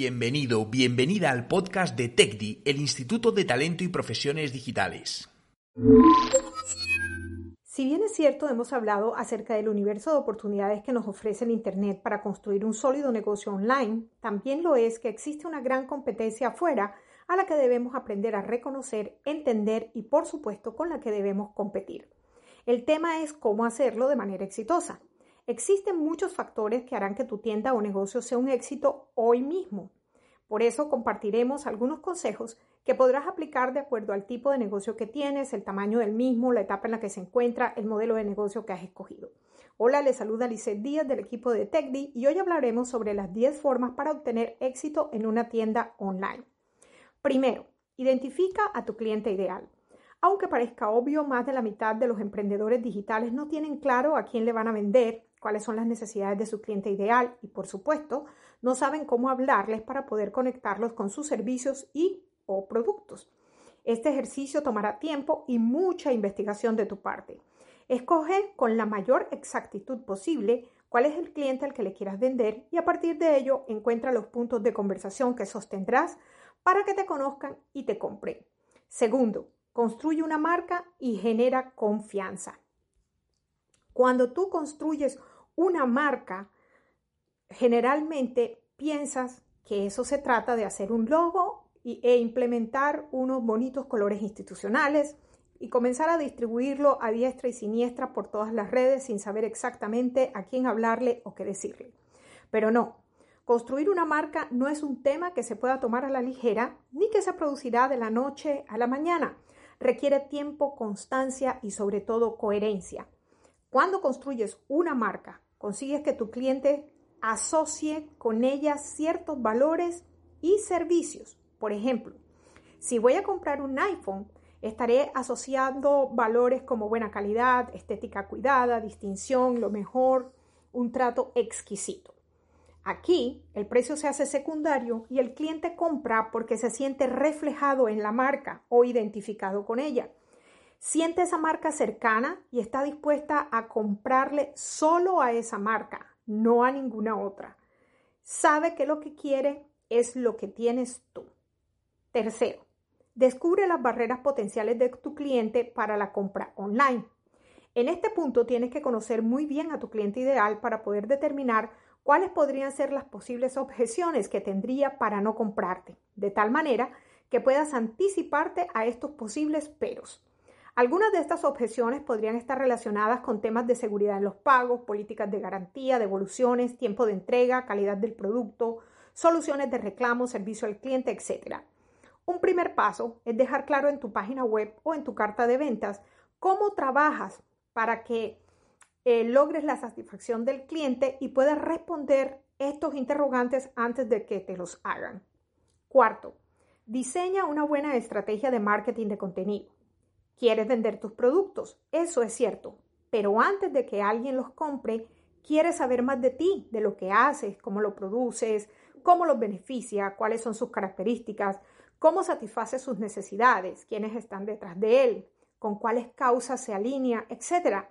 Bienvenido, bienvenida al podcast de TECDI, el Instituto de Talento y Profesiones Digitales. Si bien es cierto, hemos hablado acerca del universo de oportunidades que nos ofrece el Internet para construir un sólido negocio online, también lo es que existe una gran competencia afuera a la que debemos aprender a reconocer, entender y por supuesto con la que debemos competir. El tema es cómo hacerlo de manera exitosa. Existen muchos factores que harán que tu tienda o negocio sea un éxito hoy mismo. Por eso compartiremos algunos consejos que podrás aplicar de acuerdo al tipo de negocio que tienes, el tamaño del mismo, la etapa en la que se encuentra, el modelo de negocio que has escogido. Hola, les saluda Lizeth Díaz del equipo de TechDi y hoy hablaremos sobre las 10 formas para obtener éxito en una tienda online. Primero, identifica a tu cliente ideal. Aunque parezca obvio, más de la mitad de los emprendedores digitales no tienen claro a quién le van a vender, cuáles son las necesidades de su cliente ideal y, por supuesto, no saben cómo hablarles para poder conectarlos con sus servicios y o productos. Este ejercicio tomará tiempo y mucha investigación de tu parte. Escoge con la mayor exactitud posible cuál es el cliente al que le quieras vender y a partir de ello encuentra los puntos de conversación que sostendrás para que te conozcan y te compren. Segundo, construye una marca y genera confianza. Cuando tú construyes una marca, generalmente piensas que eso se trata de hacer un logo e implementar unos bonitos colores institucionales y comenzar a distribuirlo a diestra y siniestra por todas las redes sin saber exactamente a quién hablarle o qué decirle. Pero no, construir una marca no es un tema que se pueda tomar a la ligera ni que se producirá de la noche a la mañana. Requiere tiempo, constancia y sobre todo coherencia. Cuando construyes una marca, consigues que tu cliente asocie con ella ciertos valores y servicios. Por ejemplo, si voy a comprar un iPhone, estaré asociando valores como buena calidad, estética cuidada, distinción, lo mejor, un trato exquisito. Aquí el precio se hace secundario y el cliente compra porque se siente reflejado en la marca o identificado con ella. Siente esa marca cercana y está dispuesta a comprarle solo a esa marca, no a ninguna otra. Sabe que lo que quiere es lo que tienes tú. Tercero, descubre las barreras potenciales de tu cliente para la compra online. En este punto tienes que conocer muy bien a tu cliente ideal para poder determinar cuáles podrían ser las posibles objeciones que tendría para no comprarte, de tal manera que puedas anticiparte a estos posibles peros. Algunas de estas objeciones podrían estar relacionadas con temas de seguridad en los pagos, políticas de garantía, devoluciones, tiempo de entrega, calidad del producto, soluciones de reclamo, servicio al cliente, etc. Un primer paso es dejar claro en tu página web o en tu carta de ventas cómo trabajas para que eh, logres la satisfacción del cliente y puedas responder estos interrogantes antes de que te los hagan. Cuarto, diseña una buena estrategia de marketing de contenido. Quieres vender tus productos, eso es cierto, pero antes de que alguien los compre, quieres saber más de ti, de lo que haces, cómo lo produces, cómo los beneficia, cuáles son sus características, cómo satisface sus necesidades, quiénes están detrás de él, con cuáles causas se alinea, etc.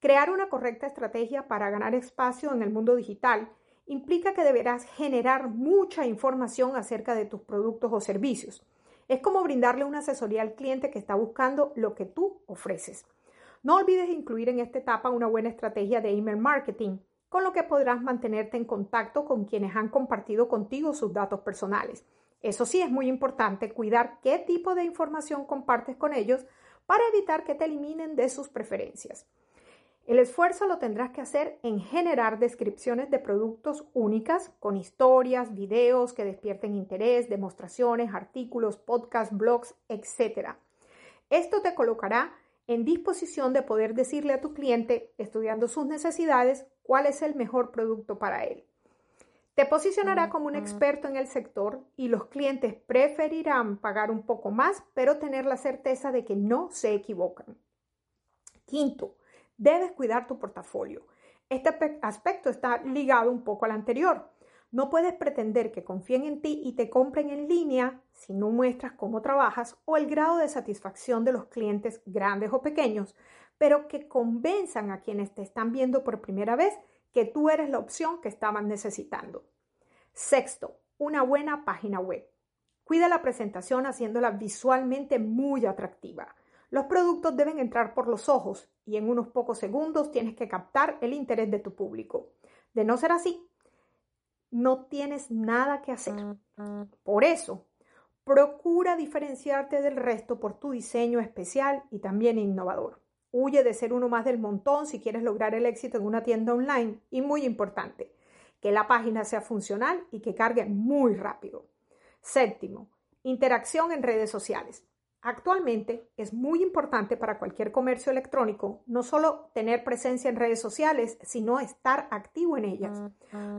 Crear una correcta estrategia para ganar espacio en el mundo digital implica que deberás generar mucha información acerca de tus productos o servicios. Es como brindarle una asesoría al cliente que está buscando lo que tú ofreces. No olvides incluir en esta etapa una buena estrategia de email marketing, con lo que podrás mantenerte en contacto con quienes han compartido contigo sus datos personales. Eso sí, es muy importante cuidar qué tipo de información compartes con ellos para evitar que te eliminen de sus preferencias. El esfuerzo lo tendrás que hacer en generar descripciones de productos únicas con historias, videos que despierten interés, demostraciones, artículos, podcasts, blogs, etc. Esto te colocará en disposición de poder decirle a tu cliente, estudiando sus necesidades, cuál es el mejor producto para él. Te posicionará como un experto en el sector y los clientes preferirán pagar un poco más, pero tener la certeza de que no se equivocan. Quinto, debes cuidar tu portafolio. Este aspecto está ligado un poco al anterior. No puedes pretender que confíen en ti y te compren en línea si no muestras cómo trabajas o el grado de satisfacción de los clientes grandes o pequeños, pero que convenzan a quienes te están viendo por primera vez que tú eres la opción que estaban necesitando. Sexto, una buena página web. Cuida la presentación haciéndola visualmente muy atractiva. Los productos deben entrar por los ojos y en unos pocos segundos tienes que captar el interés de tu público. De no ser así, no tienes nada que hacer. Por eso, procura diferenciarte del resto por tu diseño especial y también innovador. Huye de ser uno más del montón si quieres lograr el éxito en una tienda online. Y muy importante, que la página sea funcional y que cargue muy rápido. Séptimo, interacción en redes sociales. Actualmente es muy importante para cualquier comercio electrónico no solo tener presencia en redes sociales, sino estar activo en ellas.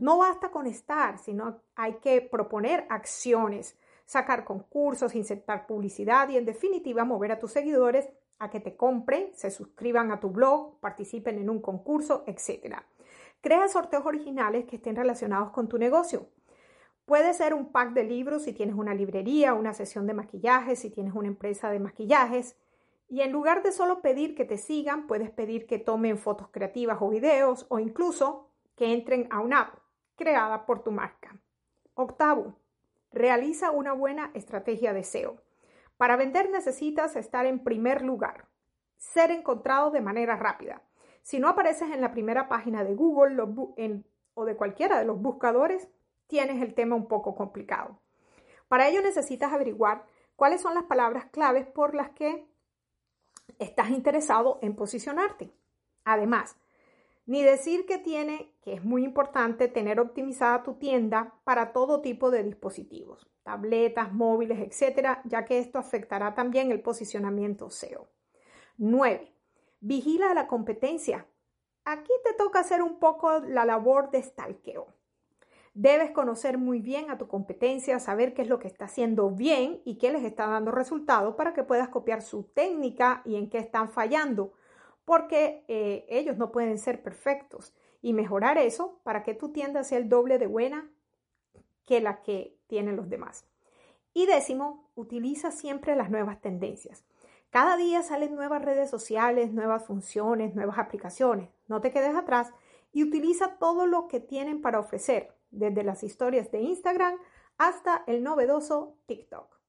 No basta con estar, sino hay que proponer acciones, sacar concursos, insertar publicidad y en definitiva mover a tus seguidores a que te compren, se suscriban a tu blog, participen en un concurso, etc. Crea sorteos originales que estén relacionados con tu negocio. Puede ser un pack de libros si tienes una librería, una sesión de maquillaje, si tienes una empresa de maquillajes. Y en lugar de solo pedir que te sigan, puedes pedir que tomen fotos creativas o videos o incluso que entren a una app creada por tu marca. Octavo, realiza una buena estrategia de SEO. Para vender necesitas estar en primer lugar, ser encontrado de manera rápida. Si no apareces en la primera página de Google o de cualquiera de los buscadores, tienes el tema un poco complicado. Para ello necesitas averiguar cuáles son las palabras claves por las que estás interesado en posicionarte. Además, ni decir que tiene, que es muy importante, tener optimizada tu tienda para todo tipo de dispositivos tabletas, móviles, etcétera, ya que esto afectará también el posicionamiento SEO. 9. Vigila la competencia. Aquí te toca hacer un poco la labor de stalkeo. Debes conocer muy bien a tu competencia, saber qué es lo que está haciendo bien y qué les está dando resultado para que puedas copiar su técnica y en qué están fallando, porque eh, ellos no pueden ser perfectos y mejorar eso para que tu tienda sea el doble de buena que la que tienen los demás. Y décimo, utiliza siempre las nuevas tendencias. Cada día salen nuevas redes sociales, nuevas funciones, nuevas aplicaciones. No te quedes atrás y utiliza todo lo que tienen para ofrecer, desde las historias de Instagram hasta el novedoso TikTok.